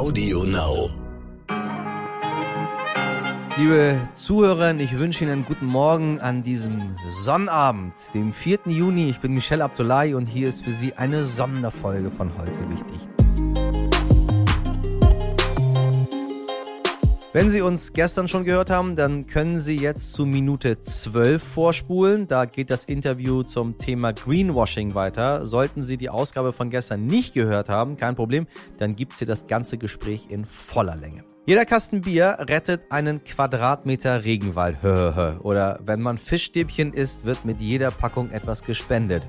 Audio Now. Liebe Zuhörer, ich wünsche Ihnen einen guten Morgen an diesem Sonnabend, dem 4. Juni. Ich bin Michelle Abdullahi und hier ist für Sie eine Sonderfolge von heute wichtig. Wenn Sie uns gestern schon gehört haben, dann können Sie jetzt zu Minute 12 vorspulen. Da geht das Interview zum Thema Greenwashing weiter. Sollten Sie die Ausgabe von gestern nicht gehört haben, kein Problem, dann gibt es hier das ganze Gespräch in voller Länge. Jeder Kasten Bier rettet einen Quadratmeter Regenwald. Oder wenn man Fischstäbchen isst, wird mit jeder Packung etwas gespendet.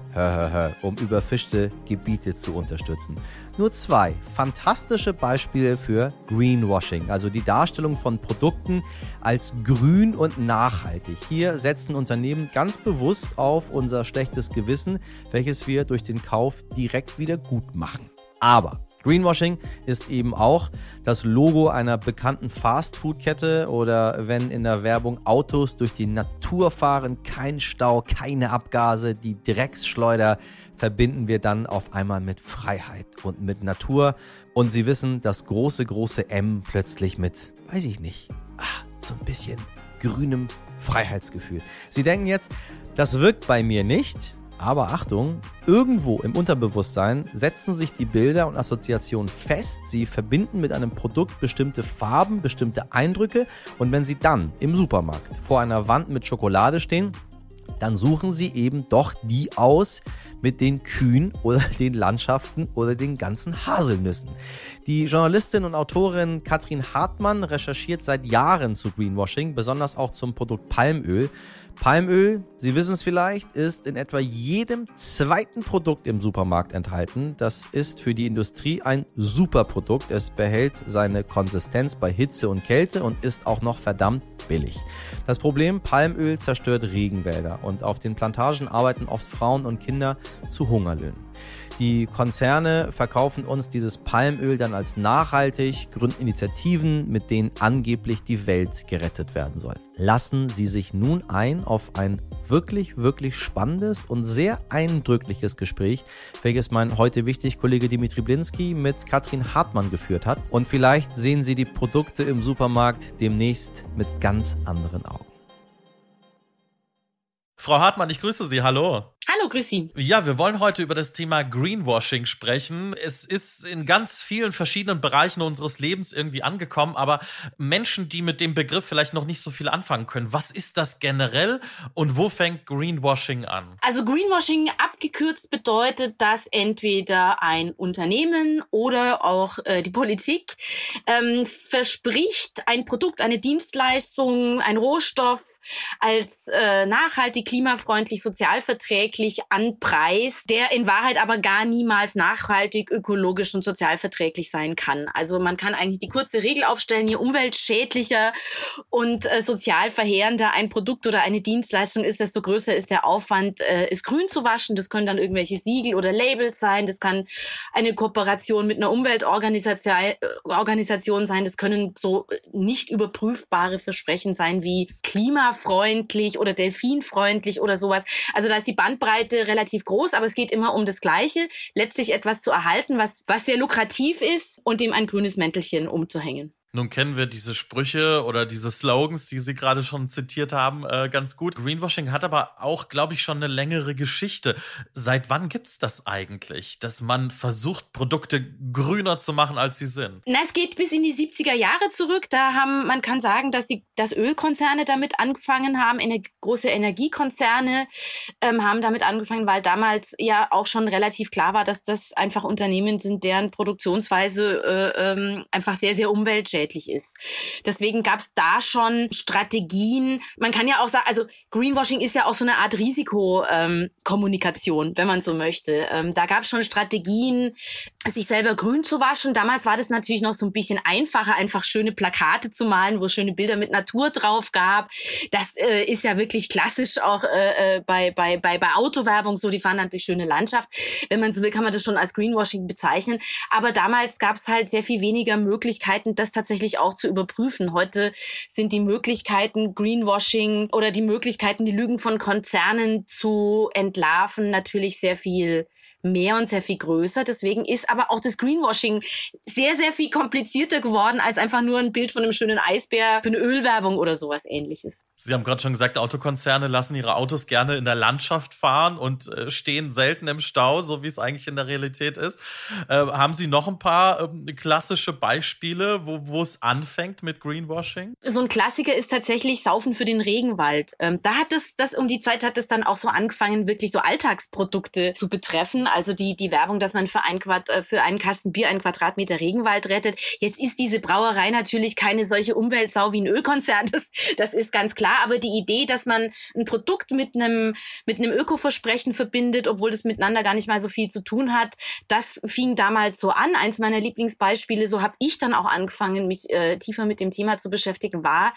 Um überfischte Gebiete zu unterstützen. Nur zwei fantastische Beispiele für Greenwashing, also die Darstellung von Produkten als grün und nachhaltig. Hier setzen Unternehmen ganz bewusst auf unser schlechtes Gewissen, welches wir durch den Kauf direkt wieder gut machen. Aber Greenwashing ist eben auch das Logo einer bekannten Fastfood-Kette oder wenn in der Werbung Autos durch die Natur fahren, kein Stau, keine Abgase, die Drecksschleuder verbinden wir dann auf einmal mit Freiheit und mit Natur. Und Sie wissen, das große, große M plötzlich mit, weiß ich nicht, ach, so ein bisschen grünem Freiheitsgefühl. Sie denken jetzt, das wirkt bei mir nicht. Aber Achtung, irgendwo im Unterbewusstsein setzen sich die Bilder und Assoziationen fest. Sie verbinden mit einem Produkt bestimmte Farben, bestimmte Eindrücke. Und wenn Sie dann im Supermarkt vor einer Wand mit Schokolade stehen, dann suchen Sie eben doch die aus mit den Kühen oder den Landschaften oder den ganzen Haselnüssen. Die Journalistin und Autorin Katrin Hartmann recherchiert seit Jahren zu Greenwashing, besonders auch zum Produkt Palmöl. Palmöl, Sie wissen es vielleicht, ist in etwa jedem zweiten Produkt im Supermarkt enthalten. Das ist für die Industrie ein super Produkt. Es behält seine Konsistenz bei Hitze und Kälte und ist auch noch verdammt billig. Das Problem, Palmöl zerstört Regenwälder und auf den Plantagen arbeiten oft Frauen und Kinder zu Hungerlöhnen. Die Konzerne verkaufen uns dieses Palmöl dann als nachhaltig, gründen Initiativen, mit denen angeblich die Welt gerettet werden soll. Lassen Sie sich nun ein auf ein wirklich, wirklich spannendes und sehr eindrückliches Gespräch, welches mein heute wichtig Kollege Dimitri Blinski mit Katrin Hartmann geführt hat. Und vielleicht sehen Sie die Produkte im Supermarkt demnächst mit ganz anderen Augen. Frau Hartmann, ich grüße Sie. Hallo. Hallo, grüß Sie. Ja, wir wollen heute über das Thema Greenwashing sprechen. Es ist in ganz vielen verschiedenen Bereichen unseres Lebens irgendwie angekommen, aber Menschen, die mit dem Begriff vielleicht noch nicht so viel anfangen können, was ist das generell und wo fängt Greenwashing an? Also Greenwashing abgekürzt bedeutet, dass entweder ein Unternehmen oder auch äh, die Politik ähm, verspricht, ein Produkt, eine Dienstleistung, ein Rohstoff als äh, nachhaltig, klimafreundlich, sozialverträglich tatsächlich an Preis, der in Wahrheit aber gar niemals nachhaltig, ökologisch und sozialverträglich sein kann. Also man kann eigentlich die kurze Regel aufstellen, je umweltschädlicher und äh, sozial verheerender ein Produkt oder eine Dienstleistung ist, desto größer ist der Aufwand, äh, es grün zu waschen. Das können dann irgendwelche Siegel oder Labels sein. Das kann eine Kooperation mit einer Umweltorganisation äh, sein. Das können so nicht überprüfbare Versprechen sein wie klimafreundlich oder delfinfreundlich oder sowas. Also da ist die Bandbreite relativ groß, aber es geht immer um das Gleiche, letztlich etwas zu erhalten, was, was sehr lukrativ ist und dem ein grünes Mäntelchen umzuhängen. Nun kennen wir diese Sprüche oder diese Slogans, die Sie gerade schon zitiert haben, äh, ganz gut. Greenwashing hat aber auch, glaube ich, schon eine längere Geschichte. Seit wann gibt es das eigentlich, dass man versucht, Produkte grüner zu machen, als sie sind? Na, es geht bis in die 70er Jahre zurück. Da haben, man kann sagen, dass die dass Ölkonzerne damit angefangen haben, ener große Energiekonzerne ähm, haben damit angefangen, weil damals ja auch schon relativ klar war, dass das einfach Unternehmen sind, deren Produktionsweise äh, ähm, einfach sehr, sehr umweltschädlich umweltschädlich ist. Deswegen gab es da schon Strategien. Man kann ja auch sagen, also Greenwashing ist ja auch so eine Art Risikokommunikation, ähm, wenn man so möchte. Ähm, da gab es schon Strategien, sich selber grün zu waschen. Damals war das natürlich noch so ein bisschen einfacher, einfach schöne Plakate zu malen, wo schöne Bilder mit Natur drauf gab. Das äh, ist ja wirklich klassisch auch äh, äh bei, bei, bei, bei Autowerbung so. Die fahren dann durch schöne Landschaft. Wenn man so will, kann man das schon als Greenwashing bezeichnen. Aber damals gab es halt sehr viel weniger Möglichkeiten, das tatsächlich tatsächlich auch zu überprüfen. Heute sind die Möglichkeiten Greenwashing oder die Möglichkeiten, die Lügen von Konzernen zu entlarven, natürlich sehr viel mehr und sehr viel größer. Deswegen ist aber auch das Greenwashing sehr, sehr viel komplizierter geworden als einfach nur ein Bild von einem schönen Eisbär für eine Ölwerbung oder sowas ähnliches. Sie haben gerade schon gesagt, Autokonzerne lassen ihre Autos gerne in der Landschaft fahren und äh, stehen selten im Stau, so wie es eigentlich in der Realität ist. Äh, haben Sie noch ein paar äh, klassische Beispiele, wo es anfängt mit Greenwashing? So ein Klassiker ist tatsächlich Saufen für den Regenwald. Ähm, da hat es, das um die Zeit hat es dann auch so angefangen, wirklich so Alltagsprodukte zu betreffen. Also die, die Werbung, dass man für, ein Quad, äh, für einen Kasten Bier einen Quadratmeter Regenwald rettet. Jetzt ist diese Brauerei natürlich keine solche Umweltsau wie ein Ölkonzern. Das, das ist ganz klar. Aber die Idee, dass man ein Produkt mit einem, mit einem Ökoversprechen verbindet, obwohl das miteinander gar nicht mal so viel zu tun hat, das fing damals so an. Eins meiner Lieblingsbeispiele, so habe ich dann auch angefangen, mich äh, tiefer mit dem Thema zu beschäftigen, war,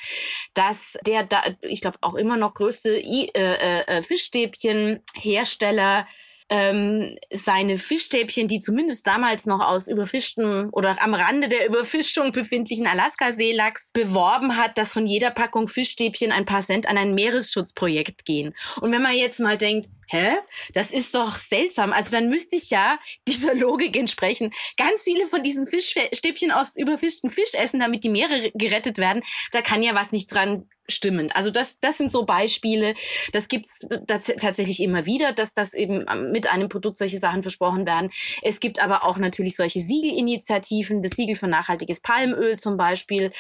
dass der, da, ich glaube, auch immer noch größte I, äh, äh, Fischstäbchenhersteller ähm, seine Fischstäbchen, die zumindest damals noch aus überfischtem oder am Rande der Überfischung befindlichen Alaska-Seelachs beworben hat, dass von jeder Packung Fischstäbchen ein paar Cent an ein Meeresschutzprojekt gehen. Und wenn man jetzt mal denkt, hä, das ist doch seltsam. Also dann müsste ich ja dieser Logik entsprechen ganz viele von diesen Fischstäbchen aus überfischtem Fisch essen, damit die Meere gerettet werden. Da kann ja was nicht dran stimmen. Also das, das sind so Beispiele. Das gibt's tatsächlich immer wieder, dass das eben mit einem Produkt solche Sachen versprochen werden. Es gibt aber auch natürlich solche Siegelinitiativen. Das Siegel für nachhaltiges Palmöl zum Beispiel,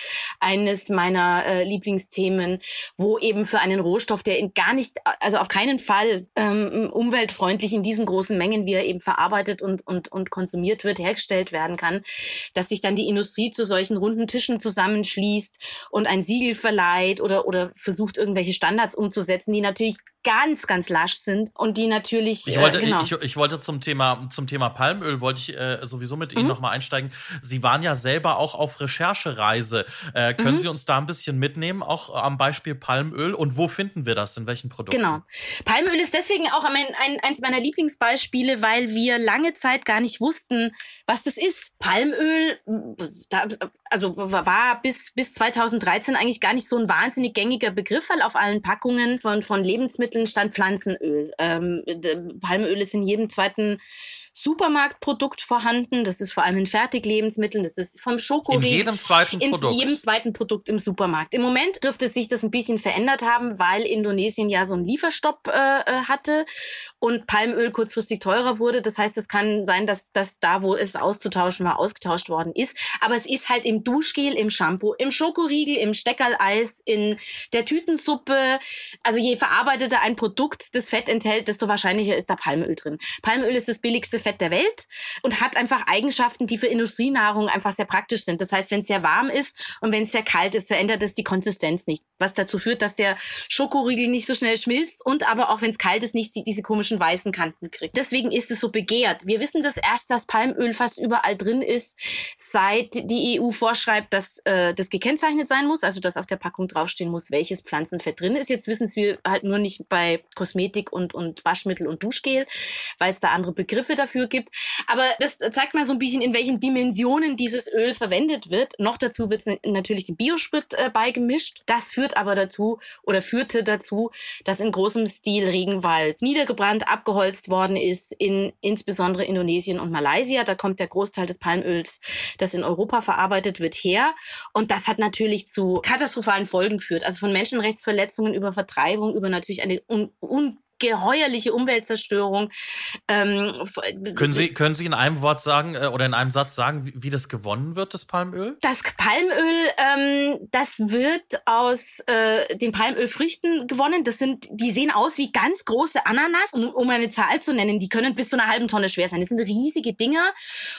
eines meiner äh, Lieblingsthemen, wo eben für einen Rohstoff, der in gar nicht, also auf keinen Fall ähm, umweltfreundlich in diesen großen Mengen, wie er eben verarbeitet und, und, und konsumiert wird, hergestellt werden kann, dass sich dann die Industrie zu solchen runden Tischen zusammenschließt und ein Siegel verleiht oder oder, oder versucht, irgendwelche Standards umzusetzen, die natürlich ganz, ganz lasch sind und die natürlich. Ich wollte, äh, genau. ich, ich, wollte zum Thema, zum Thema Palmöl, wollte ich äh, sowieso mit mhm. Ihnen nochmal einsteigen. Sie waren ja selber auch auf Recherchereise. Äh, können mhm. Sie uns da ein bisschen mitnehmen, auch am Beispiel Palmöl? Und wo finden wir das? In welchen Produkten? Genau. Palmöl ist deswegen auch ein, ein, eins meiner Lieblingsbeispiele, weil wir lange Zeit gar nicht wussten, was das ist. Palmöl, da, also war bis, bis 2013 eigentlich gar nicht so ein wahnsinnig gängiger Begriff, weil auf allen Packungen von, von Lebensmitteln stand Pflanzenöl. Ähm, Palmöl ist in jedem zweiten Supermarktprodukt vorhanden. Das ist vor allem in Fertiglebensmitteln, das ist vom Schokoriegel. In jedem zweiten in Produkt. In jedem zweiten Produkt im Supermarkt. Im Moment dürfte sich das ein bisschen verändert haben, weil Indonesien ja so einen Lieferstopp äh, äh, hatte und Palmöl kurzfristig teurer wurde. Das heißt, es kann sein, dass das da, wo es auszutauschen war, ausgetauscht worden ist. Aber es ist halt im Duschgel, im Shampoo, im Schokoriegel, im Steckerleis, in der Tütensuppe. Also je verarbeiteter ein Produkt das Fett enthält, desto wahrscheinlicher ist da Palmöl drin. Palmöl ist das billigste Fett der Welt und hat einfach Eigenschaften, die für Industrienahrung einfach sehr praktisch sind. Das heißt, wenn es sehr warm ist und wenn es sehr kalt ist, verändert es die Konsistenz nicht, was dazu führt, dass der Schokoriegel nicht so schnell schmilzt und aber auch wenn es kalt ist, nicht diese komischen weißen Kanten kriegt. Deswegen ist es so begehrt. Wir wissen das erst, dass Palmöl fast überall drin ist, seit die EU vorschreibt, dass äh, das gekennzeichnet sein muss, also dass auf der Packung draufstehen muss, welches Pflanzenfett drin ist. Jetzt wissen wir halt nur nicht bei Kosmetik und, und Waschmittel und Duschgel, weil es da andere Begriffe dafür gibt. Aber das zeigt mal so ein bisschen, in welchen Dimensionen dieses Öl verwendet wird. Noch dazu wird natürlich den Biosprit äh, beigemischt. Das führt aber dazu oder führte dazu, dass in großem Stil Regenwald niedergebrannt, abgeholzt worden ist, in insbesondere Indonesien und Malaysia. Da kommt der Großteil des Palmöls, das in Europa verarbeitet wird, her. Und das hat natürlich zu katastrophalen Folgen geführt. Also von Menschenrechtsverletzungen über Vertreibung, über natürlich eine un, un ungeheuerliche Umweltzerstörung. Ähm, können, Sie, können Sie in einem Wort sagen äh, oder in einem Satz sagen, wie, wie, das gewonnen wird, das Palmöl? Das Palmöl, ähm, das wird aus äh, den Palmölfrüchten gewonnen. Das sind, die sehen aus wie ganz große Ananas, um, um eine Zahl zu nennen. Die können bis zu einer halben Tonne schwer sein. Das sind riesige Dinger.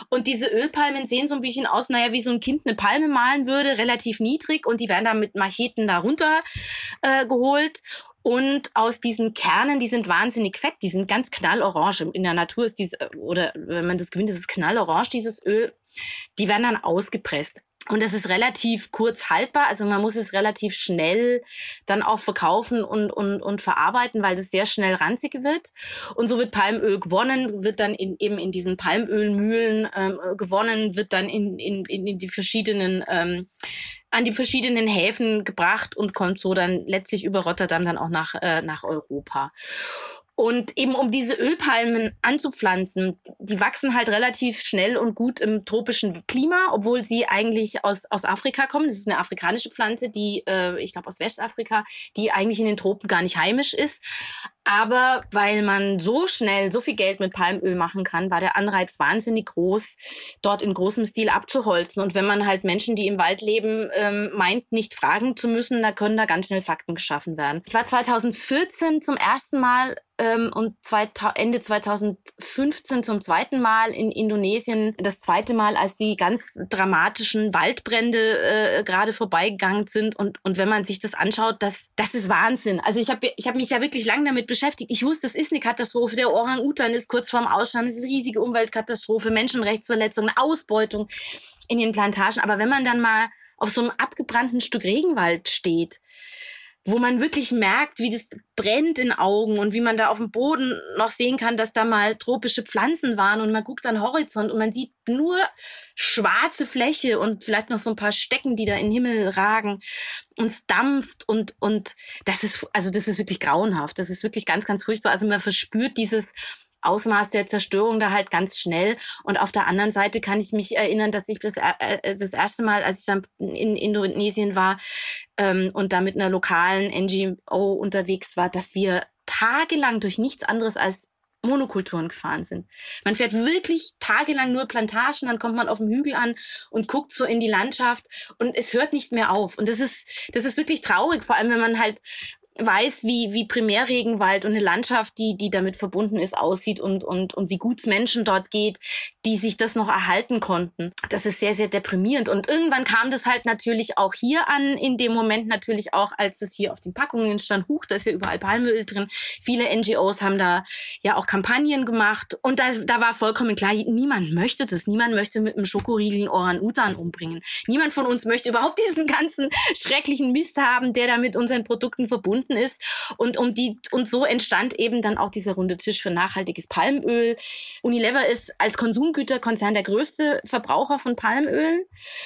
Und diese Ölpalmen sehen so ein bisschen aus, naja, wie so ein Kind eine Palme malen würde, relativ niedrig. Und die werden dann mit Macheten darunter äh, geholt. Und aus diesen Kernen, die sind wahnsinnig fett, die sind ganz knallorange. In der Natur ist dieses, oder wenn man das gewinnt, ist es knallorange, dieses Öl. Die werden dann ausgepresst. Und es ist relativ kurz haltbar, also man muss es relativ schnell dann auch verkaufen und, und, und verarbeiten, weil das sehr schnell ranzig wird. Und so wird Palmöl gewonnen, wird dann in, eben in diesen Palmölmühlen ähm, gewonnen, wird dann in, in, in die verschiedenen ähm, an die verschiedenen Häfen gebracht und kommt so dann letztlich über Rotterdam dann auch nach, äh, nach Europa. Und eben um diese Ölpalmen anzupflanzen, die wachsen halt relativ schnell und gut im tropischen Klima, obwohl sie eigentlich aus, aus Afrika kommen. Das ist eine afrikanische Pflanze, die, äh, ich glaube aus Westafrika, die eigentlich in den Tropen gar nicht heimisch ist. Aber weil man so schnell so viel Geld mit Palmöl machen kann, war der Anreiz wahnsinnig groß, dort in großem Stil abzuholzen. Und wenn man halt Menschen, die im Wald leben, ähm, meint, nicht fragen zu müssen, da können da ganz schnell Fakten geschaffen werden. Ich war 2014 zum ersten Mal ähm, und zwei, Ende 2015 zum zweiten Mal in Indonesien. Das zweite Mal, als die ganz dramatischen Waldbrände äh, gerade vorbeigegangen sind. Und, und wenn man sich das anschaut, das, das ist Wahnsinn. Also ich habe ich hab mich ja wirklich lange damit beschäftigt. Ich wusste, das ist eine Katastrophe. Der Orang-Utan ist kurz vorm Aussterben. Das ist eine riesige Umweltkatastrophe, Menschenrechtsverletzungen, Ausbeutung in den Plantagen. Aber wenn man dann mal auf so einem abgebrannten Stück Regenwald steht, wo man wirklich merkt, wie das brennt in Augen und wie man da auf dem Boden noch sehen kann, dass da mal tropische Pflanzen waren und man guckt an den Horizont und man sieht nur schwarze Fläche und vielleicht noch so ein paar Stecken, die da in den Himmel ragen und es dampft und, und das ist, also das ist wirklich grauenhaft. Das ist wirklich ganz, ganz furchtbar. Also man verspürt dieses, Ausmaß der Zerstörung da halt ganz schnell. Und auf der anderen Seite kann ich mich erinnern, dass ich das, äh, das erste Mal, als ich dann in Indonesien war ähm, und da mit einer lokalen NGO unterwegs war, dass wir tagelang durch nichts anderes als Monokulturen gefahren sind. Man fährt wirklich tagelang nur Plantagen, dann kommt man auf dem Hügel an und guckt so in die Landschaft und es hört nicht mehr auf. Und das ist, das ist wirklich traurig, vor allem wenn man halt weiß, wie, wie Primärregenwald und eine Landschaft, die, die damit verbunden ist, aussieht und, und, und wie gut es Menschen dort geht, die sich das noch erhalten konnten. Das ist sehr, sehr deprimierend. Und irgendwann kam das halt natürlich auch hier an, in dem Moment natürlich auch, als es hier auf den Packungen stand, huch, da ist ja überall Palmöl drin. Viele NGOs haben da ja auch Kampagnen gemacht. Und da, da war vollkommen klar, niemand möchte das. Niemand möchte mit einem Schokoriegel einen Orang-Utan umbringen. Niemand von uns möchte überhaupt diesen ganzen schrecklichen Mist haben, der da mit unseren Produkten verbunden verbunden ist. Und um die, und so entstand eben dann auch dieser runde Tisch für nachhaltiges Palmöl. Unilever ist als Konsumgüterkonzern der größte Verbraucher von Palmöl.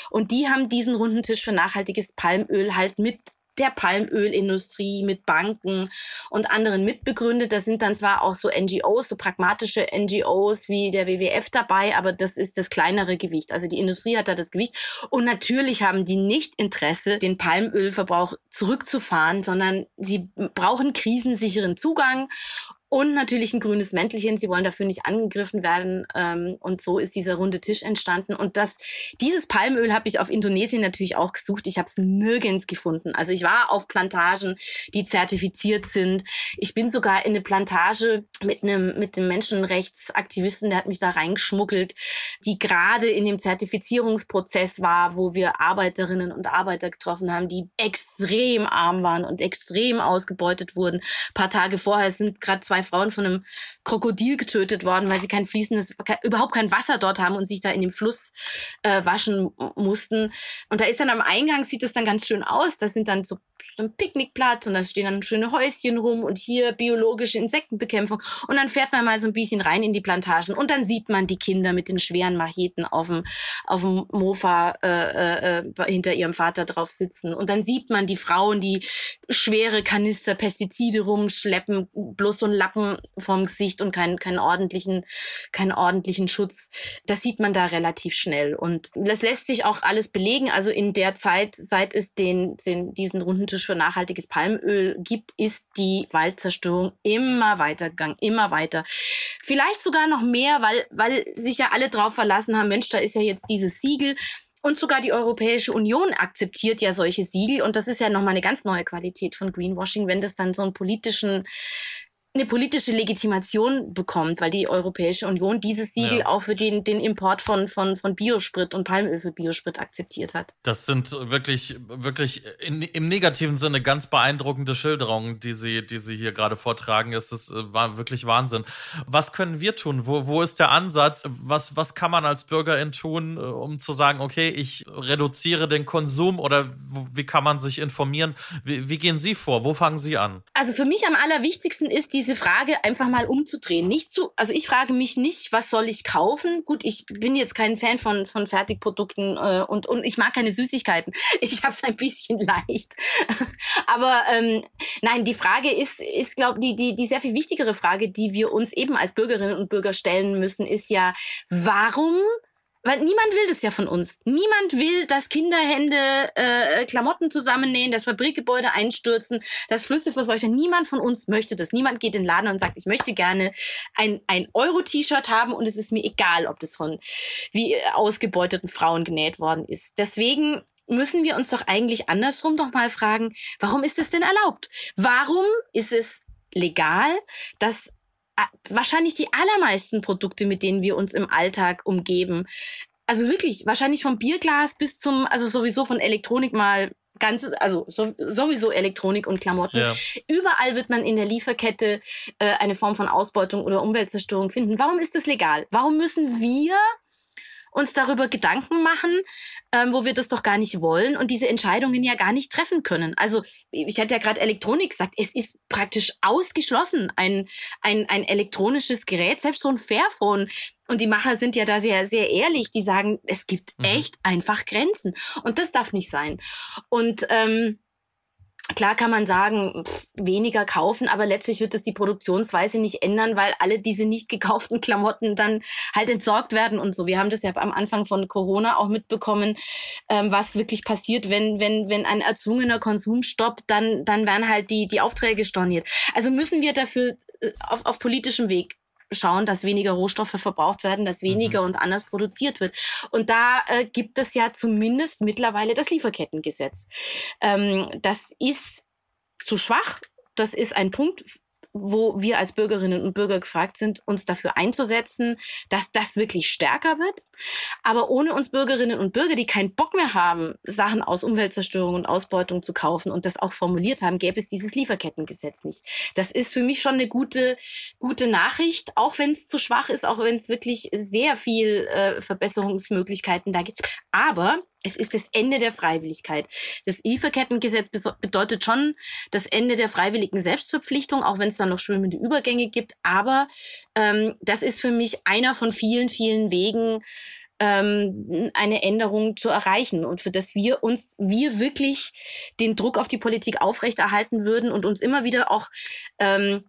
Und die haben diesen runden Tisch für nachhaltiges Palmöl halt mit der Palmölindustrie, mit Banken und anderen mitbegründet. Da sind dann zwar auch so NGOs, so pragmatische NGOs wie der WWF dabei, aber das ist das kleinere Gewicht. Also die Industrie hat da das Gewicht. Und natürlich haben die nicht Interesse, den Palmölverbrauch zurückzufahren, sondern sie brauchen krisensicheren Zugang und natürlich ein grünes Mäntelchen. Sie wollen dafür nicht angegriffen werden. Ähm, und so ist dieser runde Tisch entstanden. Und das, dieses Palmöl habe ich auf Indonesien natürlich auch gesucht. Ich habe es nirgends gefunden. Also ich war auf Plantagen, die zertifiziert sind. Ich bin sogar in eine Plantage mit einem, mit einem Menschenrechtsaktivisten, der hat mich da reingeschmuggelt, die gerade in dem Zertifizierungsprozess war, wo wir Arbeiterinnen und Arbeiter getroffen haben, die extrem arm waren und extrem ausgebeutet wurden. Ein paar Tage vorher sind gerade zwei zwei Frauen von einem Krokodil getötet worden, weil sie kein fließendes, überhaupt kein Wasser dort haben und sich da in dem Fluss äh, waschen mussten. Und da ist dann am Eingang, sieht es dann ganz schön aus. Da sind dann so ein Picknickplatz und da stehen dann schöne Häuschen rum und hier biologische Insektenbekämpfung. Und dann fährt man mal so ein bisschen rein in die Plantagen und dann sieht man die Kinder mit den schweren Macheten auf dem, auf dem Mofa äh, äh, hinter ihrem Vater drauf sitzen. Und dann sieht man die Frauen, die schwere Kanister Pestizide rumschleppen, bloß so ein Lappen vom Gesicht und keinen, keinen, ordentlichen, keinen ordentlichen Schutz. Das sieht man da relativ schnell. Und das lässt sich auch alles belegen. Also in der Zeit, seit es den, den, diesen runden Tisch für nachhaltiges Palmöl gibt, ist die Waldzerstörung immer weitergegangen, immer weiter. Vielleicht sogar noch mehr, weil, weil sich ja alle drauf verlassen haben, Mensch, da ist ja jetzt dieses Siegel. Und sogar die Europäische Union akzeptiert ja solche Siegel. Und das ist ja nochmal eine ganz neue Qualität von Greenwashing, wenn das dann so einen politischen eine politische Legitimation bekommt, weil die Europäische Union dieses Siegel ja. auch für den, den Import von, von, von Biosprit und Palmöl für Biosprit akzeptiert hat. Das sind wirklich, wirklich in, im negativen Sinne ganz beeindruckende Schilderungen, die Sie, die Sie hier gerade vortragen. Es ist äh, war wirklich Wahnsinn. Was können wir tun? Wo, wo ist der Ansatz? Was, was kann man als Bürgerin tun, äh, um zu sagen, okay, ich reduziere den Konsum oder wie kann man sich informieren? Wie, wie gehen Sie vor? Wo fangen Sie an? Also für mich am allerwichtigsten ist diese diese Frage einfach mal umzudrehen. Nicht zu, also ich frage mich nicht, was soll ich kaufen? Gut, ich bin jetzt kein Fan von, von Fertigprodukten äh, und, und ich mag keine Süßigkeiten. Ich habe es ein bisschen leicht. Aber ähm, nein, die Frage ist, ist glaube die, die, die sehr viel wichtigere Frage, die wir uns eben als Bürgerinnen und Bürger stellen müssen, ist ja, warum weil niemand will das ja von uns. Niemand will, dass Kinderhände äh, Klamotten zusammennähen, dass Fabrikgebäude einstürzen, dass Flüsse verseuchen. Niemand von uns möchte das. Niemand geht in den Laden und sagt, ich möchte gerne ein, ein Euro-T-Shirt haben und es ist mir egal, ob das von wie ausgebeuteten Frauen genäht worden ist. Deswegen müssen wir uns doch eigentlich andersrum doch mal fragen, warum ist es denn erlaubt? Warum ist es legal, dass wahrscheinlich die allermeisten Produkte, mit denen wir uns im Alltag umgeben. Also wirklich, wahrscheinlich vom Bierglas bis zum, also sowieso von Elektronik mal ganz, also so, sowieso Elektronik und Klamotten. Ja. Überall wird man in der Lieferkette äh, eine Form von Ausbeutung oder Umweltzerstörung finden. Warum ist das legal? Warum müssen wir uns darüber Gedanken machen, ähm, wo wir das doch gar nicht wollen und diese Entscheidungen ja gar nicht treffen können. Also ich hatte ja gerade Elektronik gesagt, es ist praktisch ausgeschlossen, ein, ein, ein elektronisches Gerät, selbst so ein Fairphone. Und die Macher sind ja da sehr, sehr ehrlich, die sagen, es gibt mhm. echt einfach Grenzen. Und das darf nicht sein. Und ähm, Klar kann man sagen, pff, weniger kaufen, aber letztlich wird das die Produktionsweise nicht ändern, weil alle diese nicht gekauften Klamotten dann halt entsorgt werden und so. Wir haben das ja am Anfang von Corona auch mitbekommen, ähm, was wirklich passiert, wenn, wenn, wenn ein erzwungener Konsum stoppt, dann, dann werden halt die, die Aufträge storniert. Also müssen wir dafür äh, auf, auf politischem Weg schauen, dass weniger Rohstoffe verbraucht werden, dass weniger mhm. und anders produziert wird. Und da äh, gibt es ja zumindest mittlerweile das Lieferkettengesetz. Ähm, das ist zu schwach. Das ist ein Punkt, wo wir als Bürgerinnen und Bürger gefragt sind, uns dafür einzusetzen, dass das wirklich stärker wird. Aber ohne uns Bürgerinnen und Bürger, die keinen Bock mehr haben, Sachen aus Umweltzerstörung und Ausbeutung zu kaufen und das auch formuliert haben, gäbe es dieses Lieferkettengesetz nicht. Das ist für mich schon eine gute, gute Nachricht, auch wenn es zu schwach ist, auch wenn es wirklich sehr viel äh, Verbesserungsmöglichkeiten da gibt. Aber es ist das Ende der Freiwilligkeit. Das Lieferkettengesetz bedeutet schon das Ende der freiwilligen Selbstverpflichtung, auch wenn es dann noch schwimmende Übergänge gibt. Aber ähm, das ist für mich einer von vielen, vielen Wegen, ähm, eine Änderung zu erreichen und für das wir uns, wir wirklich den Druck auf die Politik aufrechterhalten würden und uns immer wieder auch ähm,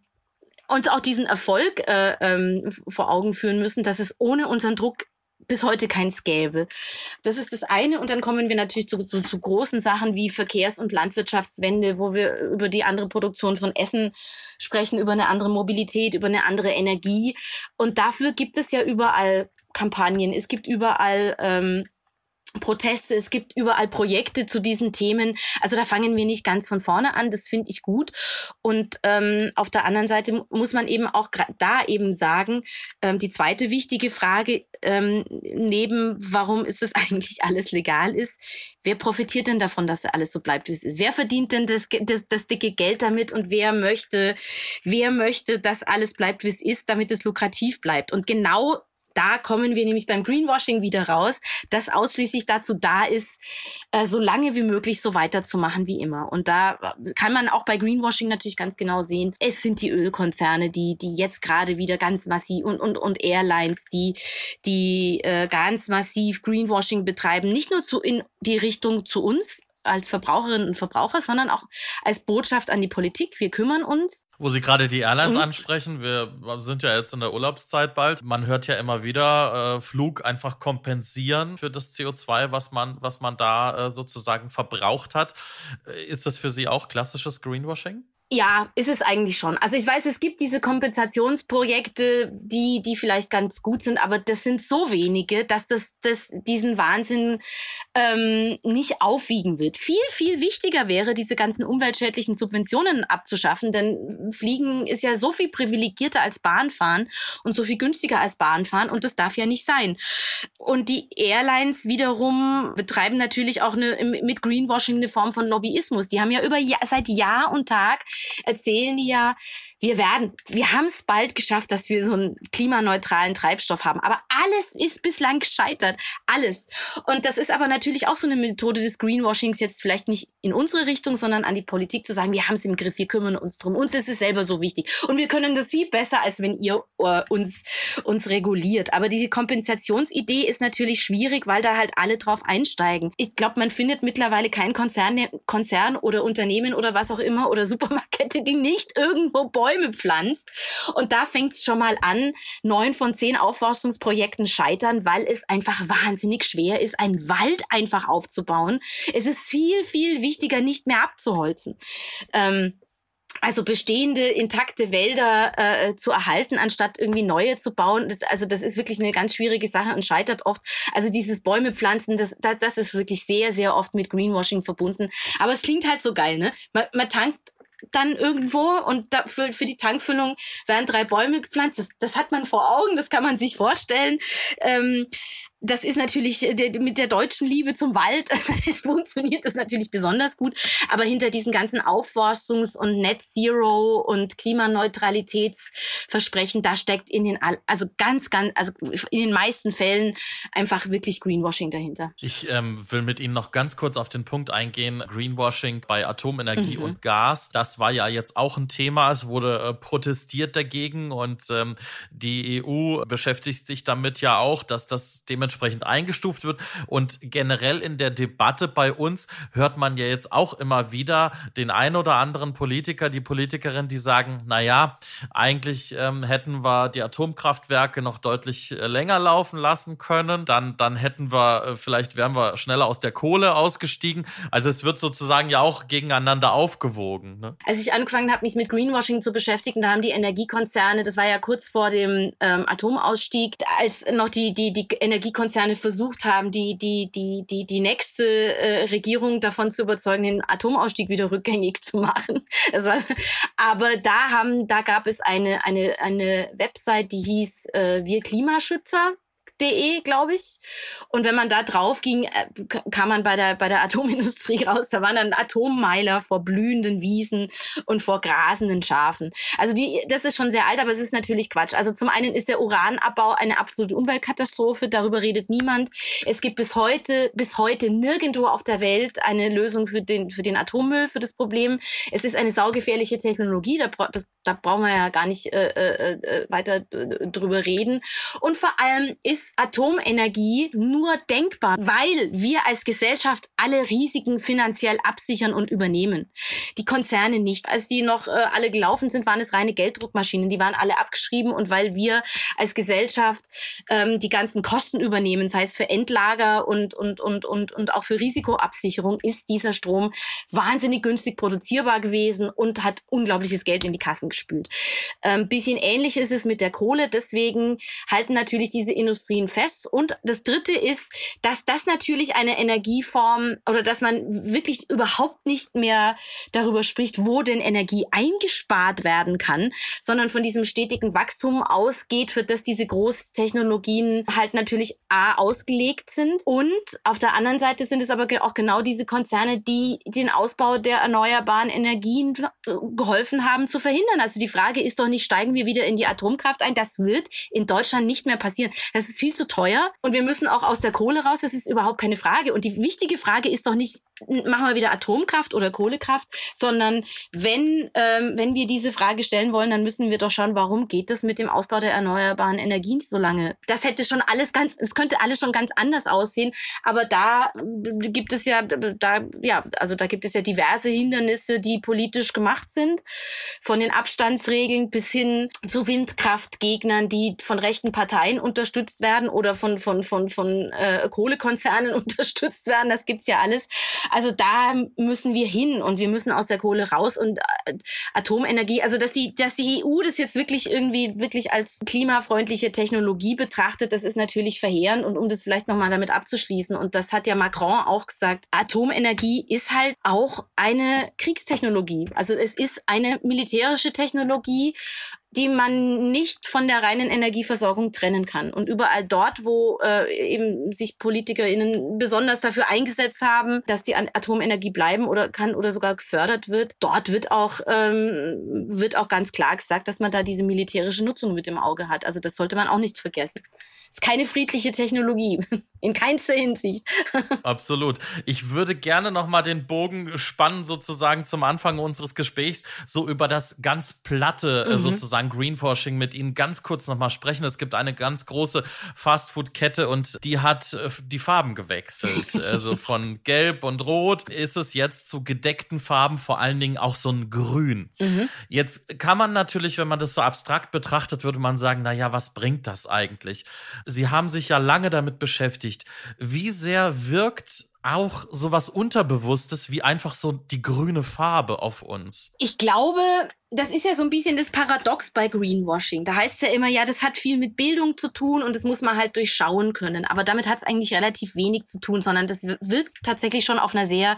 uns auch diesen Erfolg äh, ähm, vor Augen führen müssen, dass es ohne unseren Druck bis heute keins gäbe. Das ist das eine. Und dann kommen wir natürlich zu, zu, zu großen Sachen wie Verkehrs- und Landwirtschaftswende, wo wir über die andere Produktion von Essen sprechen, über eine andere Mobilität, über eine andere Energie. Und dafür gibt es ja überall Kampagnen. Es gibt überall ähm, Proteste, es gibt überall Projekte zu diesen Themen. Also da fangen wir nicht ganz von vorne an, das finde ich gut. Und ähm, auf der anderen Seite muss man eben auch da eben sagen, ähm, die zweite wichtige Frage ähm, neben, warum ist das eigentlich alles legal ist, wer profitiert denn davon, dass alles so bleibt, wie es ist? Wer verdient denn das, das, das dicke Geld damit und wer möchte, wer möchte, dass alles bleibt, wie es ist, damit es lukrativ bleibt? Und genau da kommen wir nämlich beim Greenwashing wieder raus, das ausschließlich dazu da ist, äh, so lange wie möglich so weiterzumachen wie immer. Und da kann man auch bei Greenwashing natürlich ganz genau sehen, es sind die Ölkonzerne, die, die jetzt gerade wieder ganz massiv und, und, und Airlines, die, die äh, ganz massiv Greenwashing betreiben, nicht nur zu, in die Richtung zu uns, als Verbraucherinnen und Verbraucher, sondern auch als Botschaft an die Politik. Wir kümmern uns. Wo Sie gerade die Airlines und? ansprechen, wir sind ja jetzt in der Urlaubszeit bald. Man hört ja immer wieder, äh, Flug einfach kompensieren für das CO2, was man, was man da äh, sozusagen verbraucht hat. Äh, ist das für Sie auch klassisches Greenwashing? Ja, ist es eigentlich schon. Also ich weiß, es gibt diese Kompensationsprojekte, die, die vielleicht ganz gut sind, aber das sind so wenige, dass das, das diesen Wahnsinn ähm, nicht aufwiegen wird. Viel, viel wichtiger wäre, diese ganzen umweltschädlichen Subventionen abzuschaffen, denn Fliegen ist ja so viel privilegierter als Bahnfahren und so viel günstiger als Bahnfahren und das darf ja nicht sein. Und die Airlines wiederum betreiben natürlich auch eine, mit Greenwashing eine Form von Lobbyismus. Die haben ja über seit Jahr und Tag erzählen ja, wir werden, wir haben es bald geschafft, dass wir so einen klimaneutralen Treibstoff haben. Aber alles ist bislang gescheitert. Alles. Und das ist aber natürlich auch so eine Methode des Greenwashings, jetzt vielleicht nicht in unsere Richtung, sondern an die Politik zu sagen, wir haben es im Griff, wir kümmern uns drum. Uns ist es selber so wichtig. Und wir können das viel besser, als wenn ihr uh, uns, uns reguliert. Aber diese Kompensationsidee ist natürlich schwierig, weil da halt alle drauf einsteigen. Ich glaube, man findet mittlerweile keinen Konzern, Konzern oder Unternehmen oder was auch immer oder Supermarkette, die nicht irgendwo Bäume pflanzt. Und da fängt es schon mal an. Neun von zehn Aufforstungsprojekten scheitern, weil es einfach wahnsinnig schwer ist, einen Wald einfach aufzubauen. Es ist viel, viel wichtiger, nicht mehr abzuholzen. Ähm, also bestehende intakte Wälder äh, zu erhalten, anstatt irgendwie neue zu bauen. Das, also das ist wirklich eine ganz schwierige Sache und scheitert oft. Also dieses Bäume pflanzen, das, das, das ist wirklich sehr, sehr oft mit Greenwashing verbunden. Aber es klingt halt so geil, ne? Man, man tankt dann irgendwo und da, für, für die Tankfüllung werden drei Bäume gepflanzt. Das, das hat man vor Augen, das kann man sich vorstellen. Ähm, das ist natürlich äh, mit der deutschen Liebe zum Wald funktioniert das natürlich besonders gut. Aber hinter diesen ganzen Aufforstungs- und Net Zero und Klimaneutralitätsversprechen, da steckt in den, also ganz, ganz, also in den meisten Fällen einfach wirklich Greenwashing dahinter. Ich ähm, will mit Ihnen noch ganz kurz auf den Punkt eingehen. Greenwashing bei Atomenergie mhm. und Gas, das war ja jetzt auch ein Thema. Es wurde äh, protestiert dagegen und ähm, die EU beschäftigt sich damit ja auch, dass das dementsprechend dementsprechend eingestuft wird. Und generell in der Debatte bei uns hört man ja jetzt auch immer wieder den ein oder anderen Politiker, die Politikerin, die sagen, na ja, eigentlich ähm, hätten wir die Atomkraftwerke noch deutlich äh, länger laufen lassen können. Dann, dann hätten wir, äh, vielleicht wären wir schneller aus der Kohle ausgestiegen. Also es wird sozusagen ja auch gegeneinander aufgewogen. Ne? Als ich angefangen habe, mich mit Greenwashing zu beschäftigen, da haben die Energiekonzerne, das war ja kurz vor dem ähm, Atomausstieg, als noch die, die, die Energiekonzerne Konzerne versucht haben, die, die, die, die, die nächste äh, Regierung davon zu überzeugen, den Atomausstieg wieder rückgängig zu machen. War, aber da haben, da gab es eine, eine, eine Website, die hieß äh, Wir Klimaschützer de, glaube ich. Und wenn man da drauf ging, äh, kam man bei der, bei der Atomindustrie raus. Da waren dann Atommeiler vor blühenden Wiesen und vor grasenden Schafen. Also die, das ist schon sehr alt, aber es ist natürlich Quatsch. Also zum einen ist der Uranabbau eine absolute Umweltkatastrophe. Darüber redet niemand. Es gibt bis heute, bis heute nirgendwo auf der Welt eine Lösung für den, für den Atommüll, für das Problem. Es ist eine saugefährliche Technologie. Da, das, da brauchen wir ja gar nicht äh, äh, äh weiter drüber reden. Und vor allem ist Atomenergie nur denkbar, weil wir als Gesellschaft alle Risiken finanziell absichern und übernehmen. Die Konzerne nicht. Als die noch äh, alle gelaufen sind, waren es reine Gelddruckmaschinen. Die waren alle abgeschrieben und weil wir als Gesellschaft ähm, die ganzen Kosten übernehmen, sei es für Endlager und, und, und, und, und auch für Risikoabsicherung, ist dieser Strom wahnsinnig günstig produzierbar gewesen und hat unglaubliches Geld in die Kassen gespült. Ein ähm, bisschen ähnlich ist es mit der Kohle. Deswegen halten natürlich diese Industrien fest. Und das Dritte ist, dass das natürlich eine Energieform oder dass man wirklich überhaupt nicht mehr darüber spricht, wo denn Energie eingespart werden kann, sondern von diesem stetigen Wachstum ausgeht, für das diese Großtechnologien halt natürlich A ausgelegt sind. Und auf der anderen Seite sind es aber auch genau diese Konzerne, die den Ausbau der erneuerbaren Energien geholfen haben zu verhindern. Also die Frage ist doch nicht, steigen wir wieder in die Atomkraft ein? Das wird in Deutschland nicht mehr passieren. Das ist viel zu teuer und wir müssen auch aus der Kohle raus. Das ist überhaupt keine Frage. Und die wichtige Frage ist doch nicht, machen wir wieder Atomkraft oder Kohlekraft, sondern wenn, ähm, wenn wir diese Frage stellen wollen, dann müssen wir doch schauen, warum geht das mit dem Ausbau der erneuerbaren Energien so lange? Das hätte schon alles ganz, es könnte alles schon ganz anders aussehen, aber da gibt es ja, da, ja, also da gibt es ja diverse Hindernisse, die politisch gemacht sind, von den Abstandsregeln bis hin zu Windkraftgegnern, die von rechten Parteien unterstützt werden oder von, von, von, von äh, Kohlekonzernen unterstützt werden. Das gibt's ja alles. Also da müssen wir hin und wir müssen aus der Kohle raus und äh, Atomenergie, also dass die, dass die EU das jetzt wirklich irgendwie wirklich als klimafreundliche Technologie betrachtet, das ist natürlich verheerend und um das vielleicht nochmal damit abzuschließen und das hat ja Macron auch gesagt, Atomenergie ist halt auch eine Kriegstechnologie. Also es ist eine militärische Technologie die man nicht von der reinen Energieversorgung trennen kann. Und überall dort, wo äh, eben sich PolitikerInnen besonders dafür eingesetzt haben, dass die Atomenergie bleiben oder kann oder sogar gefördert wird, dort wird auch ähm, wird auch ganz klar gesagt, dass man da diese militärische Nutzung mit im Auge hat. Also das sollte man auch nicht vergessen ist keine friedliche Technologie. In keinster Hinsicht. Absolut. Ich würde gerne nochmal den Bogen spannen, sozusagen zum Anfang unseres Gesprächs, so über das ganz platte, äh, mhm. sozusagen Greenwashing mit Ihnen ganz kurz nochmal sprechen. Es gibt eine ganz große Fastfood-Kette und die hat äh, die Farben gewechselt. also von Gelb und Rot ist es jetzt zu gedeckten Farben, vor allen Dingen auch so ein Grün. Mhm. Jetzt kann man natürlich, wenn man das so abstrakt betrachtet, würde man sagen, na ja, was bringt das eigentlich? Sie haben sich ja lange damit beschäftigt. Wie sehr wirkt auch sowas Unterbewusstes wie einfach so die grüne Farbe auf uns? Ich glaube, das ist ja so ein bisschen das Paradox bei Greenwashing. Da heißt es ja immer, ja, das hat viel mit Bildung zu tun und das muss man halt durchschauen können. Aber damit hat es eigentlich relativ wenig zu tun, sondern das wirkt tatsächlich schon auf einer sehr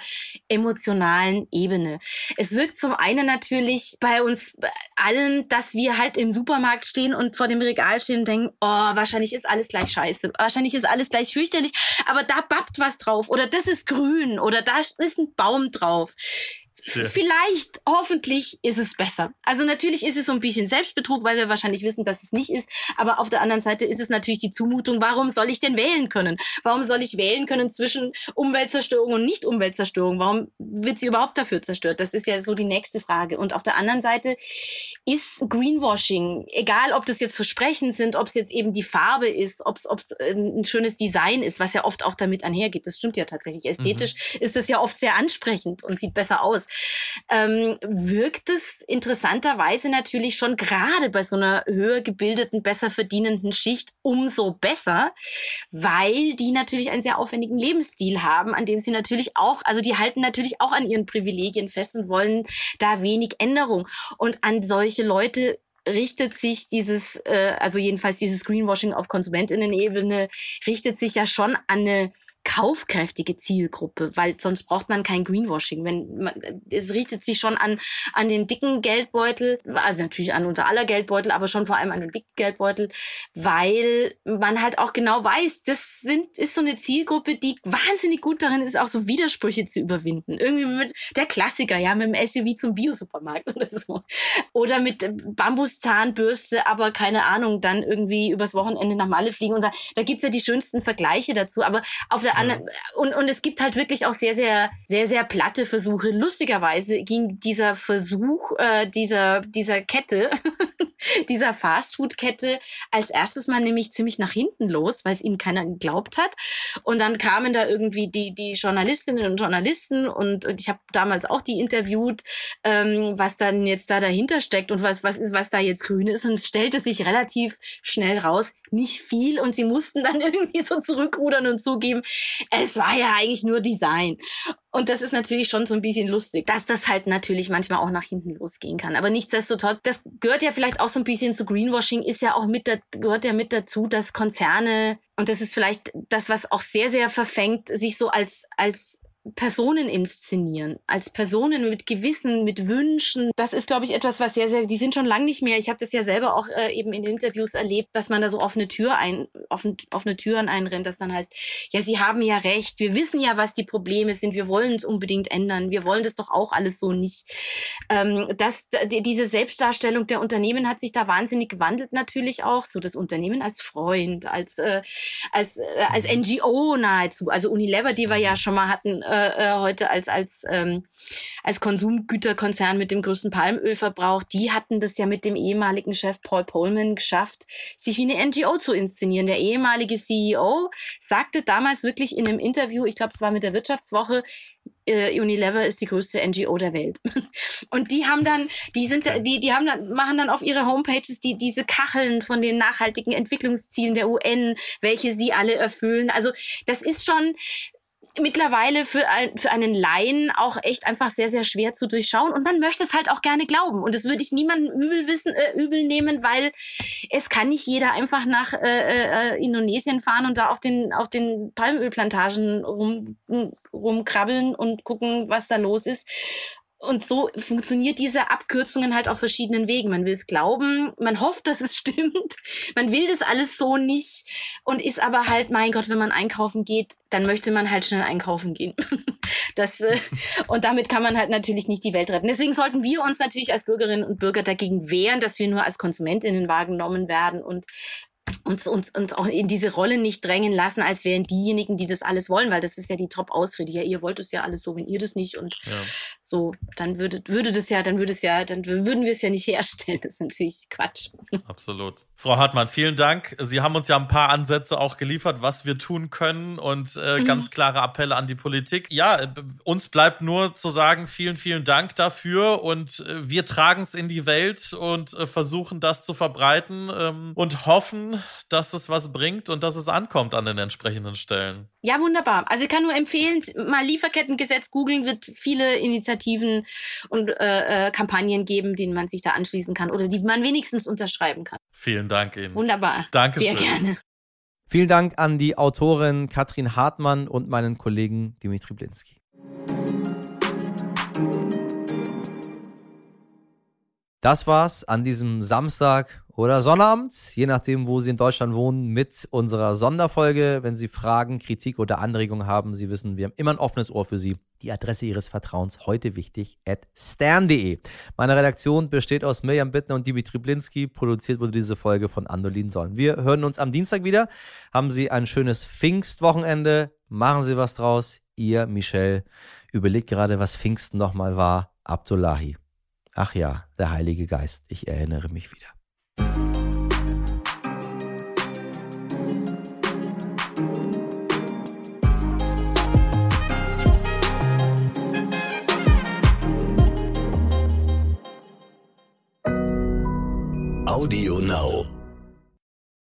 emotionalen Ebene. Es wirkt zum einen natürlich bei uns allen, dass wir halt im Supermarkt stehen und vor dem Regal stehen und denken, oh, wahrscheinlich ist alles gleich scheiße, wahrscheinlich ist alles gleich fürchterlich, aber da babbt was drauf oder das ist grün oder da ist ein Baum drauf. Ja. Vielleicht, hoffentlich ist es besser. Also natürlich ist es so ein bisschen Selbstbetrug, weil wir wahrscheinlich wissen, dass es nicht ist. Aber auf der anderen Seite ist es natürlich die Zumutung, warum soll ich denn wählen können? Warum soll ich wählen können zwischen Umweltzerstörung und Nicht-Umweltzerstörung? Warum wird sie überhaupt dafür zerstört? Das ist ja so die nächste Frage. Und auf der anderen Seite ist Greenwashing, egal ob das jetzt Versprechen sind, ob es jetzt eben die Farbe ist, ob es ein schönes Design ist, was ja oft auch damit einhergeht. Das stimmt ja tatsächlich. Ästhetisch mhm. ist das ja oft sehr ansprechend und sieht besser aus ähm, wirkt es interessanterweise natürlich schon gerade bei so einer höher gebildeten, besser verdienenden Schicht umso besser, weil die natürlich einen sehr aufwendigen Lebensstil haben, an dem sie natürlich auch, also die halten natürlich auch an ihren Privilegien fest und wollen da wenig Änderung. Und an solche Leute richtet sich dieses, äh, also jedenfalls dieses Greenwashing auf Konsumentinnen-Ebene, richtet sich ja schon an eine kaufkräftige Zielgruppe, weil sonst braucht man kein Greenwashing. Wenn man, es richtet sich schon an an den dicken Geldbeutel, also natürlich an unser aller Geldbeutel, aber schon vor allem an den dicken Geldbeutel, weil man halt auch genau weiß, das sind ist so eine Zielgruppe, die wahnsinnig gut darin ist, auch so Widersprüche zu überwinden. Irgendwie mit der Klassiker, ja, mit dem SUV zum Biosupermarkt oder so, oder mit Bambuszahnbürste, aber keine Ahnung, dann irgendwie übers Wochenende nach Malle fliegen und da, da gibt's ja die schönsten Vergleiche dazu, aber auf der der anderen, und, und es gibt halt wirklich auch sehr, sehr, sehr, sehr platte Versuche. Lustigerweise ging dieser Versuch äh, dieser, dieser Kette, dieser Fastfood-Kette als erstes mal nämlich ziemlich nach hinten los, weil es ihnen keiner geglaubt hat. Und dann kamen da irgendwie die, die Journalistinnen und Journalisten und, und ich habe damals auch die interviewt, ähm, was dann jetzt da dahinter steckt und was, was was da jetzt grün ist. Und es stellte sich relativ schnell raus, nicht viel. Und sie mussten dann irgendwie so zurückrudern und zugeben, es war ja eigentlich nur Design. Und das ist natürlich schon so ein bisschen lustig, dass das halt natürlich manchmal auch nach hinten losgehen kann. Aber nichtsdestotrotz, das gehört ja vielleicht auch so ein bisschen zu Greenwashing, ist ja auch mit, da, gehört ja mit dazu, dass Konzerne, und das ist vielleicht das, was auch sehr, sehr verfängt, sich so als, als Personen inszenieren, als Personen mit Gewissen, mit Wünschen. Das ist, glaube ich, etwas, was sehr, sehr, die sind schon lange nicht mehr. Ich habe das ja selber auch äh, eben in Interviews erlebt, dass man da so offene Tür ein, offen, offene Türen einrennt, das dann heißt, ja, Sie haben ja recht, wir wissen ja, was die Probleme sind, wir wollen es unbedingt ändern, wir wollen das doch auch alles so nicht. Ähm, das, die, diese Selbstdarstellung der Unternehmen hat sich da wahnsinnig gewandelt natürlich auch, so das Unternehmen als Freund, als, äh, als, äh, als NGO nahezu. Also Unilever, die wir ja schon mal hatten, äh, äh, heute als, als, ähm, als Konsumgüterkonzern mit dem größten Palmölverbrauch, die hatten das ja mit dem ehemaligen Chef Paul Polman geschafft, sich wie eine NGO zu inszenieren. Der ehemalige CEO sagte damals wirklich in einem Interview, ich glaube, es war mit der Wirtschaftswoche, äh, Unilever ist die größte NGO der Welt. Und die haben dann, die sind, die, die haben dann, machen dann auf ihre Homepages die, diese Kacheln von den nachhaltigen Entwicklungszielen der UN, welche sie alle erfüllen. Also das ist schon, mittlerweile für, ein, für einen Laien auch echt einfach sehr, sehr schwer zu durchschauen. Und man möchte es halt auch gerne glauben. Und das würde ich niemandem übel, wissen, äh, übel nehmen, weil es kann nicht jeder einfach nach äh, äh, Indonesien fahren und da auf den, auf den Palmölplantagen rum, rumkrabbeln und gucken, was da los ist und so funktioniert diese Abkürzungen halt auf verschiedenen Wegen. Man will es glauben, man hofft, dass es stimmt, man will das alles so nicht und ist aber halt, mein Gott, wenn man einkaufen geht, dann möchte man halt schnell einkaufen gehen. das, äh, und damit kann man halt natürlich nicht die Welt retten. Deswegen sollten wir uns natürlich als Bürgerinnen und Bürger dagegen wehren, dass wir nur als Konsumentinnen wahrgenommen werden und uns, uns, uns auch in diese Rolle nicht drängen lassen, als wären diejenigen, die das alles wollen, weil das ist ja die Top-Ausrede. Ja, ihr wollt es ja alles so, wenn ihr das nicht und ja. So, dann würde, würde das ja, dann würde es ja, dann würden wir es ja nicht herstellen. Das ist natürlich Quatsch. Absolut. Frau Hartmann, vielen Dank. Sie haben uns ja ein paar Ansätze auch geliefert, was wir tun können und äh, mhm. ganz klare Appelle an die Politik. Ja, äh, uns bleibt nur zu sagen, vielen, vielen Dank dafür und äh, wir tragen es in die Welt und äh, versuchen das zu verbreiten ähm, und hoffen, dass es was bringt und dass es ankommt an den entsprechenden Stellen. Ja, wunderbar. Also ich kann nur empfehlen, mal Lieferkettengesetz googeln, wird viele Initiativen und äh, äh, Kampagnen geben, denen man sich da anschließen kann oder die man wenigstens unterschreiben kann. Vielen Dank Ihnen. Wunderbar. Dankeschön. Sehr gerne. Vielen Dank an die Autorin Katrin Hartmann und meinen Kollegen Dimitri Blinski. Das war's an diesem Samstag oder Sonnabend, je nachdem, wo Sie in Deutschland wohnen, mit unserer Sonderfolge. Wenn Sie Fragen, Kritik oder Anregungen haben, Sie wissen, wir haben immer ein offenes Ohr für Sie. Die Adresse Ihres Vertrauens heute wichtig at stern.de. Meine Redaktion besteht aus Mirjam Bittner und Dimitri Blinski. Produziert wurde diese Folge von Andolin Sollen. Wir hören uns am Dienstag wieder. Haben Sie ein schönes Pfingstwochenende. Machen Sie was draus. Ihr, Michel, überlegt gerade, was Pfingsten nochmal war. Abdullahi. Ach ja, der Heilige Geist, ich erinnere mich wieder. Audio Now.